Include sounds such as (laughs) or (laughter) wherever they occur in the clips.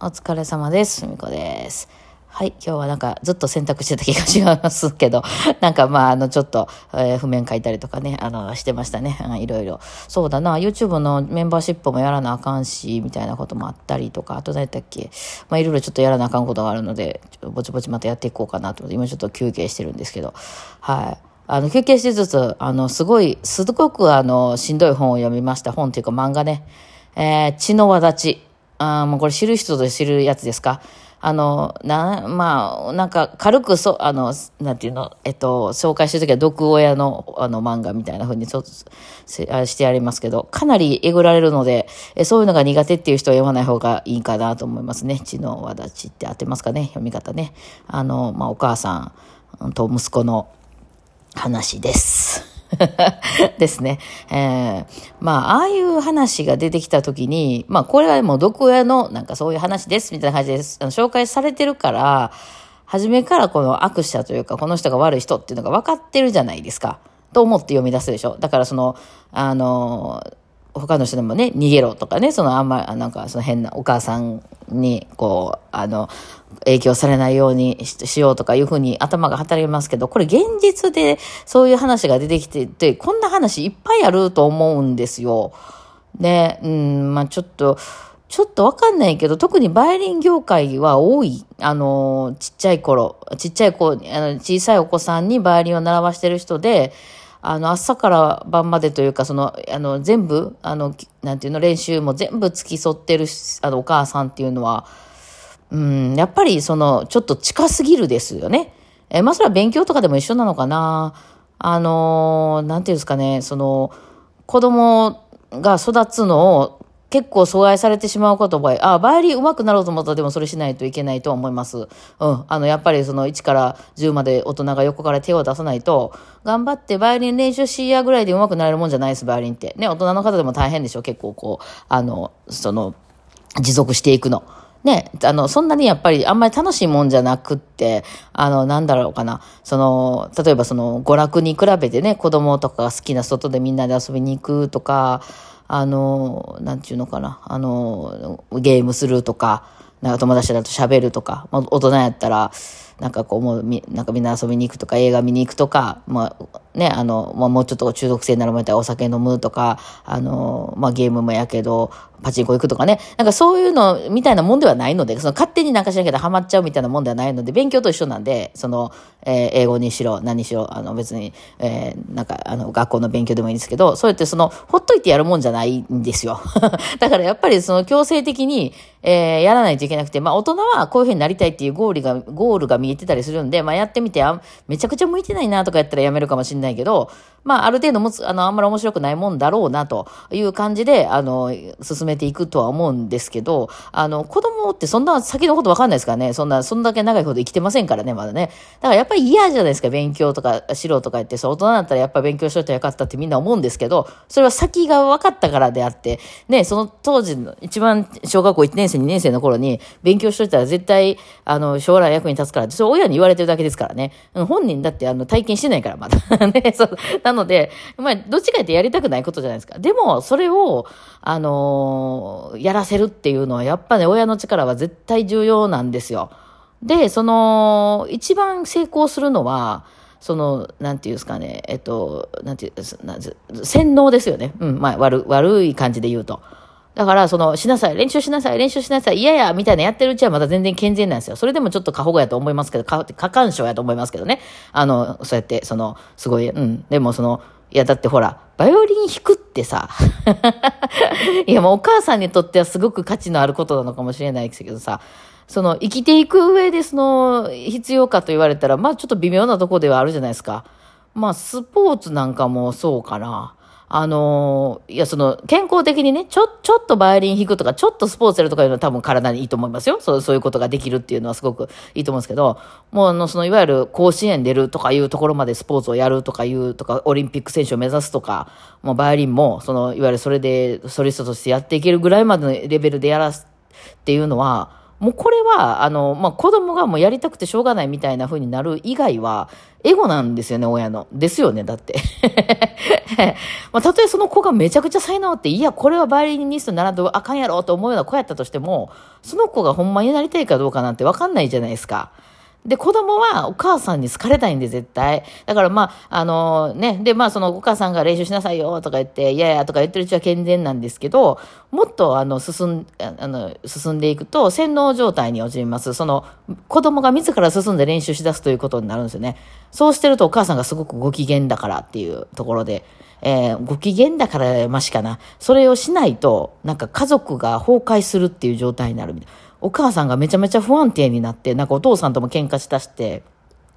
お疲れ様です。すみこです。はい、今日はなんかずっと洗濯してた気がしますけど、(laughs) なんかまあ、あの、ちょっと、えー譜面書いたりとかね、あの、してましたね。いろいろ。そうだな、YouTube のメンバーシップもやらなあかんし、みたいなこともあったりとか、あと何やったっけ、まあ、いろいろちょっとやらなあかんことがあるので、ちぼちぼちまたやっていこうかなと思って、今ちょっと休憩してるんですけど、はい。あの、休憩しつつ、あの、すごい、すごくあの、しんどい本を読みました。本っていうか漫画ね。えー、血の輪立ち。あーもうこれ知る人ぞ知るやつですか？あの、な、まあ、なんか軽くそ、あの、なんていうの、えっと、紹介してるときは毒親のあの漫画みたいな風にちょっとせあしてありますけど、かなりえぐられるので、えそういうのが苦手っていう人は読まない方がいいかなと思いますね。血の輪立ちって合ってますかね？読み方ね。あの、まあ、お母さんと息子の話です。ですね。えーまあ、ああいう話が出てきたときに、まあ、これはもう毒親のなんかそういう話ですみたいな感じです。あの紹介されてるから、初めからこの悪者というか、この人が悪い人っていうのが分かってるじゃないですか。と思って読み出すでしょ。だからその、あの、他の人でもね、逃げろとかね、そのあんまり、なんかその変なお母さんに、こう、あの、影響されないようにししようとかいうふうに頭が働きますけど、これ現実でそういう話が出てきてて、こんな話いっぱいあると思うんですよ。ね、うん、まあちょっと、ちょっとわかんないけど、特にバイオリン業界は多い。あの、ちっちゃい頃、ちっちゃい子、あの小さいお子さんにバイオリンを習わしてる人で、あの、朝から晩までというか、その、あの、全部、あの、なんていうの、練習も全部付き添ってるあの、お母さんっていうのは、うん、やっぱりその、ちょっと近すぎるですよね。え、まあそれは勉強とかでも一緒なのかな。あのーなんていうんですかね、その、子供が育つのを結構阻害されてしまうことばああ、バイオリン上手くなろうと思ったらでもそれしないといけないと思います。うん。あの、やっぱりその1から10まで大人が横から手を出さないと、頑張ってバイオリン練習しやぐらいで上手くなれるもんじゃないです、バイオリンって。ね、大人の方でも大変でしょ、結構こう、あの、その、持続していくの。ね、あの、そんなにやっぱりあんまり楽しいもんじゃなくって、あの、なんだろうかな。その、例えばその、娯楽に比べてね、子供とかが好きな外でみんなで遊びに行くとか、あの、なんちゅうのかな。あの、ゲームするとか、なんか友達だと喋るとか、まあ、大人やったら、なんかこう、もうみ、なんかみんな遊びに行くとか、映画見に行くとか、まあ、ね、あの、まあ、もうちょっと中毒性になるもんやったお酒飲むとか、あの、まあ、ゲームもやけど、パチンコ行くとかね、なんかそういうのみたいなもんではないので、その勝手になんかしなきゃハマっちゃうみたいなもんではないので、勉強と一緒なんで、その、えー英語にしろ、何しろ、あの別に、えーなんか、あの、学校の勉強でもいいんですけど、そうやってその、ほっといてやるもんじゃないんですよ。(laughs) だからやっぱりその強制的に、えーやらないといけなくて、まあ大人はこういうふうになりたいっていうゴールが、ゴールが見えてたりするんで、まあやってみて、あめちゃくちゃ向いてないなとかやったらやめるかもしれないけど、まあある程度もつ、あの、あんまり面白くないもんだろうなという感じで、あの、進めていくとは思うんですけど、あの、子供ってそんな先のことわかんないですからね。そんな、そんだけ長いほど生きてませんからね、まだね。だからやっぱり嫌じゃないですか、勉強とかしろとか言って、そう、大人だったらやっぱ勉強しといたらよかったってみんな思うんですけど、それは先が分かったからであって、ね、その当時の一番小学校1年生、2年生の頃に勉強しといたら絶対、あの、将来役に立つからって、それ親に言われてるだけですからね。本人だってあの、体験してないから、まだ。(laughs) ね、そう。なので、まあ、どっちかってやりたくないことじゃないですか。でも、それを、あのーやらせるっていうのは、やっぱね、親の力は絶対重要なんですよ。で、その、一番成功するのは、その、なんていうんですかね、えっと、なんていう、なんて洗脳ですよね。うん、まあ、悪、悪い感じで言うと。だから、その、しなさい、練習しなさい、練習しなさい、嫌や、みたいなやってるうちはまだ全然健全なんですよ。それでもちょっと過保護やと思いますけど、過干渉やと思いますけどね。あの、そうやって、その、すごい、うん。でも、その、いや、だってほら、バイオリン弾くってさ、(laughs) いや、もうお母さんにとってはすごく価値のあることなのかもしれないですけどさ、その、生きていく上でその、必要かと言われたら、まあちょっと微妙なとこではあるじゃないですか。まあ、スポーツなんかもそうかな。あのいや、その、健康的にね、ちょ、ちょっとバイオリン弾くとか、ちょっとスポーツやるとかいうのは多分体にいいと思いますよ。そう、そういうことができるっていうのはすごくいいと思うんですけど、もうあの、その、いわゆる甲子園出るとかいうところまでスポーツをやるとかいうとか、オリンピック選手を目指すとか、もうバイオリンも、その、いわゆるそれでソリストとしてやっていけるぐらいまでのレベルでやらすっていうのは、もうこれは、あの、まあ、子供がもうやりたくてしょうがないみたいな風になる以外は、エゴなんですよね、親の。ですよね、だって。(laughs) まあ、たとえその子がめちゃくちゃ才能あって、いや、これはバイオリニストにならんとあかんやろと思うような子やったとしても、その子がほんまになりたいかどうかなんてわかんないじゃないですか。で、子供はお母さんに好かれたいんで、絶対。だからまあ、あのね、で、まあそのお母さんが練習しなさいよとか言って、いやいやとか言ってるうちは健全なんですけど、もっとあの、進ん、あの、進んでいくと、洗脳状態に陥ります。その、子供が自ら進んで練習しだすということになるんですよね。そうしてるとお母さんがすごくご機嫌だからっていうところで、えー、ご機嫌だからましかな。それをしないと、なんか家族が崩壊するっていう状態になるみたいな。お母さんがめちゃめちゃ不安定になって、なんかお父さんとも喧嘩したして、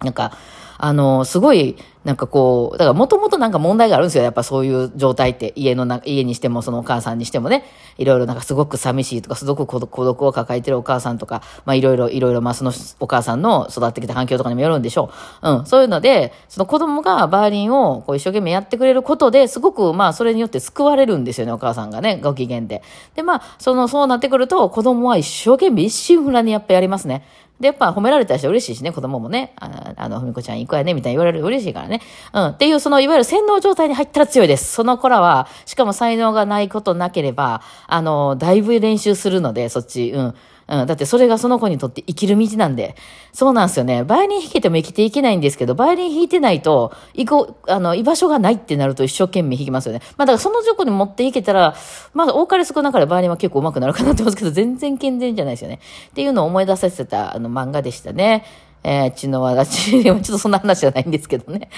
なんか、あの、すごい、なんかこう、だからもともとなんか問題があるんですよ。やっぱそういう状態って、家のな、家にしてもそのお母さんにしてもね、いろいろなんかすごく寂しいとか、すごく孤独を抱えてるお母さんとか、まあいろいろ、いろいろ、まあそのお母さんの育ってきた環境とかにもよるんでしょう。うん。そういうので、その子供がバーリンをこう一生懸命やってくれることで、すごくまあそれによって救われるんですよね、お母さんがね、ご機嫌で。で、まあ、その、そうなってくると、子供は一生懸命一心不乱にやっぱやりますね。で、やっぱ褒められた人嬉しいしね、子供もね、ああの、ふみこちゃんいい子やね、みたいに言われる嬉しいからね。ねうん。っていう、その、いわゆる洗脳状態に入ったら強いです。その子らは、しかも才能がないことなければ、あの、だいぶ練習するので、そっち、うん。うん、だってそれがその子にとって生きる道なんで。そうなんですよね。バイオリン弾けても生きていけないんですけど、バイオリン弾いてないと、行こう、あの、居場所がないってなると一生懸命弾きますよね。まあだからその状況に持っていけたら、まあ多かれ少なかれバイオリンは結構上手くなるかなって思うんですけど、全然健全じゃないですよね。っていうのを思い出させてたあの漫画でしたね。えー、血の輪立ち、ちょっとそんな話じゃないんですけどね。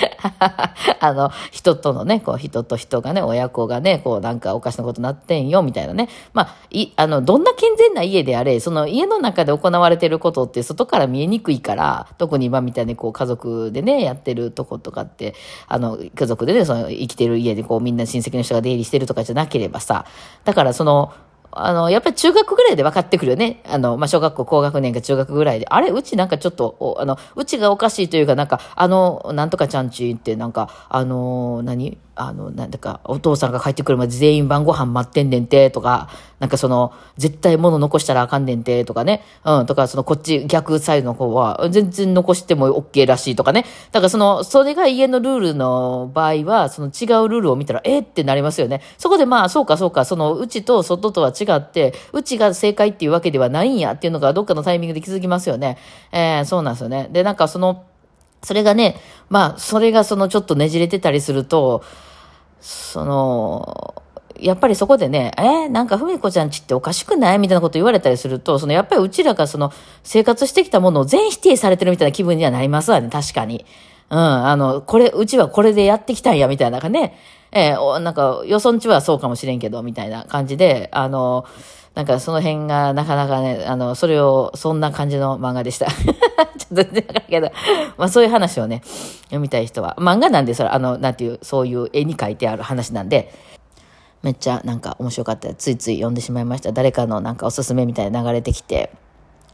(laughs) あの、人とのね、こう、人と人がね、親子がね、こう、なんかおかしなことなってんよ、みたいなね。まあ、い、あの、どんな健全な家であれ、その家の中で行われてることって外から見えにくいから、特に今みたいにこう、家族でね、やってるとことかって、あの、家族でね、その、生きてる家でこう、みんな親戚の人が出入りしてるとかじゃなければさ、だからその、あの、やっぱり中学ぐらいで分かってくるよね。あの、まあ、小学校高学年か中学ぐらいで。あれうちなんかちょっと、あの、うちがおかしいというか、なんか、あの、なんとかちゃんちってなんか、あの、何？あの、なんだか、お父さんが帰ってくるまで全員晩ご飯待ってんねんて、とか、なんかその、絶対物残したらあかんねんて、とかね。うん、とか、その、こっち、逆サイドの方は、全然残しても OK らしいとかね。だからその、それが家のルールの場合は、その違うルールを見たら、えってなりますよね。そこでまあ、そうかそうか、その、うちと外とは違って、うちが正解っていうわけではないんやっていうのが、どっかのタイミングで気づきますよね。えー、そうなんですよね。で、なんかその、それがね、まあ、それがそのちょっとねじれてたりすると、その、やっぱりそこでね、えー、なんかふみこちゃんちっておかしくない？みたいなこと言われたりすると、そのやっぱりうちらがその生活してきたものを全否定されてるみたいな気分にはなりますわね、確かに。うん、あの、これ、うちはこれでやってきたんや、みたいなかね。えー、なんか、よそんちはそうかもしれんけど、みたいな感じで、あの、なんかその辺がなかなかね、あの、それを、そんな感じの漫画でした。(laughs) ちょっと全然わかるけど、まあそういう話をね、読みたい人は。漫画なんで、それ、あの、なんていう、そういう絵に描いてある話なんで、めっちゃなんか面白かったついつい読んでしまいました。誰かのなんかおすすめみたいな流れてきて、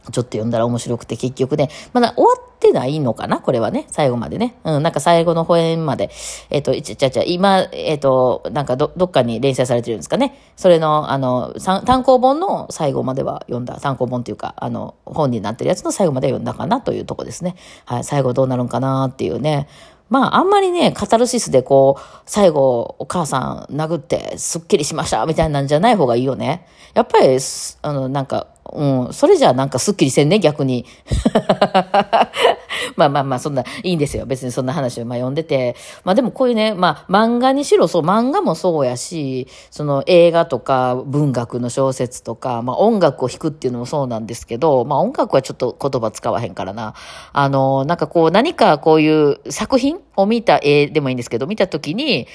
ちょっと読んだら面白くて結局ね、まだ終わってないのかなこれはね。最後までね。うん、なんか最後の保演まで。えっ、ー、と、いちちゃちゃ、今、えっ、ー、と、なんかど、どっかに連載されてるんですかね。それの、あの、単行本の最後までは読んだ。単行本っていうか、あの、本になってるやつの最後まで読んだかなというとこですね。はい、最後どうなるんかなっていうね。まあ、あんまりね、カタルシスでこう、最後、お母さん殴って、すっきりしました、みたいなんじゃない方がいいよね。やっぱり、あの、なんか、うん、それじゃあなんかすっきりせんね、逆に。(laughs) まあまあまあ、そんな、いいんですよ。別にそんな話をまあ読んでて。まあでもこういうね、まあ漫画にしろそう、漫画もそうやし、その映画とか文学の小説とか、まあ音楽を弾くっていうのもそうなんですけど、まあ音楽はちょっと言葉使わへんからな。あの、なんかこう何かこういう作品を見た絵でもいいんですけど、見たときに、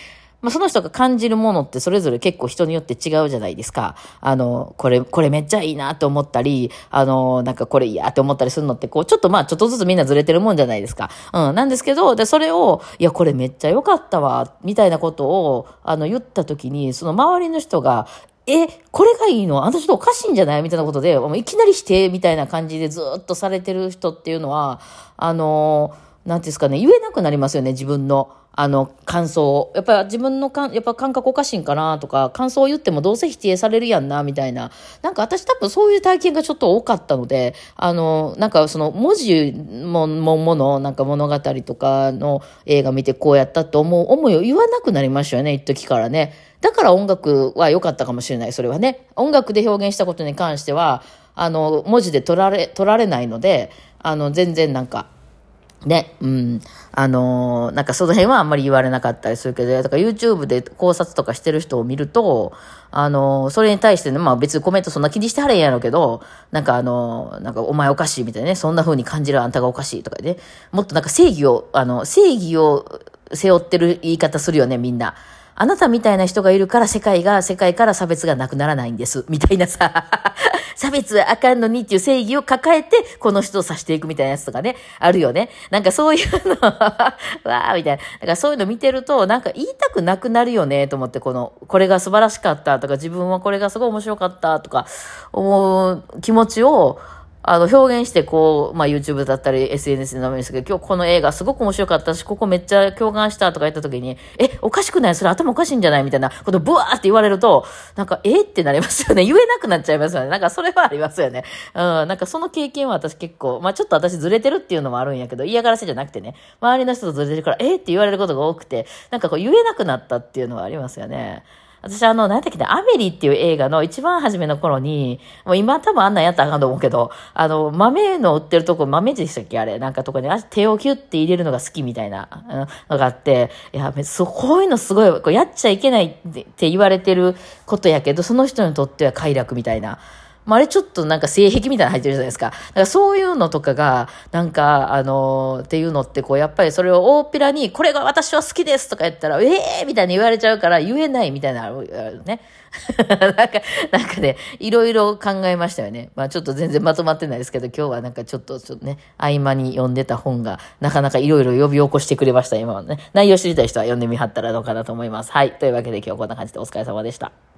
まあ、その人が感じるものってそれぞれ結構人によって違うじゃないですか。あの、これ、これめっちゃいいなと思ったり、あの、なんかこれ嫌って思ったりするのって、こう、ちょっとまあ、ちょっとずつみんなずれてるもんじゃないですか。うん、なんですけど、で、それを、いや、これめっちゃ良かったわ、みたいなことを、あの、言った時に、その周りの人が、え、これがいいの？あんたちょっとおかしいんじゃない？みたいなことで、いきなり否定みたいな感じでずっとされてる人っていうのは、あの、なんていうんですかね、言えなくなりますよね、自分の。あの、感想を。やっぱり自分のか、やっぱ感覚おかしいんかなとか、感想を言ってもどうせ否定されるやんな、みたいな。なんか私多分そういう体験がちょっと多かったので、あの、なんかその文字も、も、もの、なんか物語とかの映画見てこうやったと思う思いを言わなくなりましたよね、一時からね。だから音楽は良かったかもしれない、それはね。音楽で表現したことに関しては、あの、文字で取られ、取られないので、あの、全然なんか、ね、うん。あのー、なんかその辺はあんまり言われなかったりするけど、だから YouTube で考察とかしてる人を見ると、あのー、それに対してね、まあ別にコメントそんな気にしてはれんやろうけど、なんかあのー、なんかお前おかしいみたいなね、そんな風に感じるあんたがおかしいとかね、もっとなんか正義を、あの、正義を背負ってる言い方するよね、みんな。あなたみたいな人がいるから世界が、世界から差別がなくならないんです。みたいなさ、差別はあかんのにっていう正義を抱えて、この人を指していくみたいなやつとかね、あるよね。なんかそういうの (laughs) わーみたいな。だからそういうの見てると、なんか言いたくなくなるよね、と思って、この、これが素晴らしかったとか、自分はこれがすごい面白かったとか、思う気持ちを、あの、表現してこう、まあ YouTube だったり SNS でもいいですけど、今日この映画すごく面白かったし、ここめっちゃ共感したとか言った時に、え、おかしくない？それ頭おかしいんじゃない？みたいなことブワーって言われると、なんか、えってなりますよね。言えなくなっちゃいますよね。なんかそれはありますよね。うん、なんかその経験は私結構、まあちょっと私ずれてるっていうのもあるんやけど、嫌がらせじゃなくてね、周りの人とずれてるから、えって言われることが多くて、なんかこう言えなくなったっていうのはありますよね。私あの、何だっけ、アメリーっていう映画の一番初めの頃に、もう今多分あんなんやったらあかんと思うけど、あの、豆の売ってるとこ、豆でしたっけ？あれ。なんかとこに手をキュッて入れるのが好きみたいなのがあって、いや、そう、こういうのすごい、こうやっちゃいけないって言われてることやけど、その人にとっては快楽みたいな。まあ、あれちょっとなんか性癖みたいなの入ってるじゃないですか。だからそういうのとかが、なんか、あのー、っていうのってこう、やっぱりそれを大っぴらに、これが私は好きですとか言ったら、ええー、みたいに言われちゃうから言えないみたいなあるね。(laughs) なんか、なんかね、いろいろ考えましたよね。まあちょっと全然まとまってないですけど、今日はなんかちょっと、ちょっとね、合間に読んでた本が、なかなかいろいろ呼び起こしてくれました、今はね。内容知りたい人は読んでみはったらどうかなと思います。はい。というわけで今日こんな感じでお疲れ様でした。